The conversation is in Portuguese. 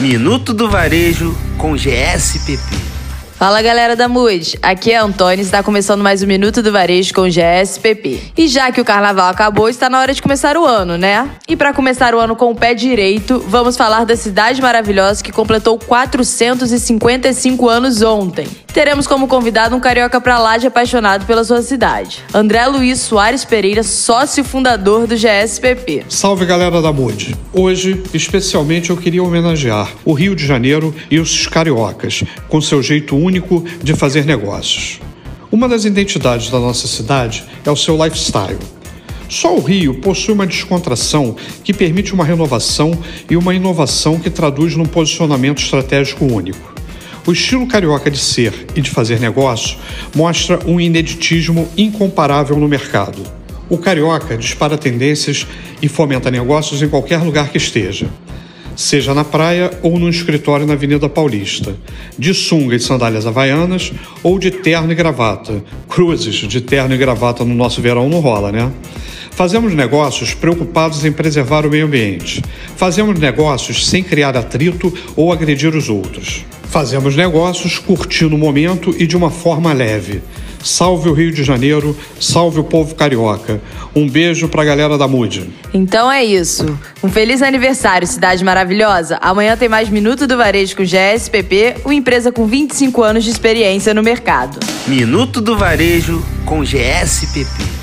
Minuto do Varejo com GSPP. Fala galera da Mood, aqui é Antônio e está começando mais um Minuto do Varejo com GSPP. E já que o carnaval acabou, está na hora de começar o ano, né? E para começar o ano com o pé direito, vamos falar da cidade maravilhosa que completou 455 anos ontem. Teremos como convidado um carioca pra lá de apaixonado pela sua cidade. André Luiz Soares Pereira, sócio fundador do GSPP. Salve galera da Mood. Hoje, especialmente, eu queria homenagear o Rio de Janeiro e os cariocas, com seu jeito único de fazer negócios. Uma das identidades da nossa cidade é o seu lifestyle. Só o Rio possui uma descontração que permite uma renovação e uma inovação que traduz num posicionamento estratégico único. O estilo carioca de ser e de fazer negócio mostra um ineditismo incomparável no mercado. O carioca dispara tendências e fomenta negócios em qualquer lugar que esteja seja na praia ou no escritório na Avenida Paulista, de sunga e sandálias havaianas ou de terno e gravata. Cruzes de terno e gravata no nosso verão não rola, né? Fazemos negócios preocupados em preservar o meio ambiente. Fazemos negócios sem criar atrito ou agredir os outros. Fazemos negócios curtindo o momento e de uma forma leve. Salve o Rio de Janeiro, salve o povo carioca. Um beijo pra galera da Mood. Então é isso. Um feliz aniversário, cidade maravilhosa. Amanhã tem mais Minuto do Varejo com GSPP, uma empresa com 25 anos de experiência no mercado. Minuto do Varejo com GSPP.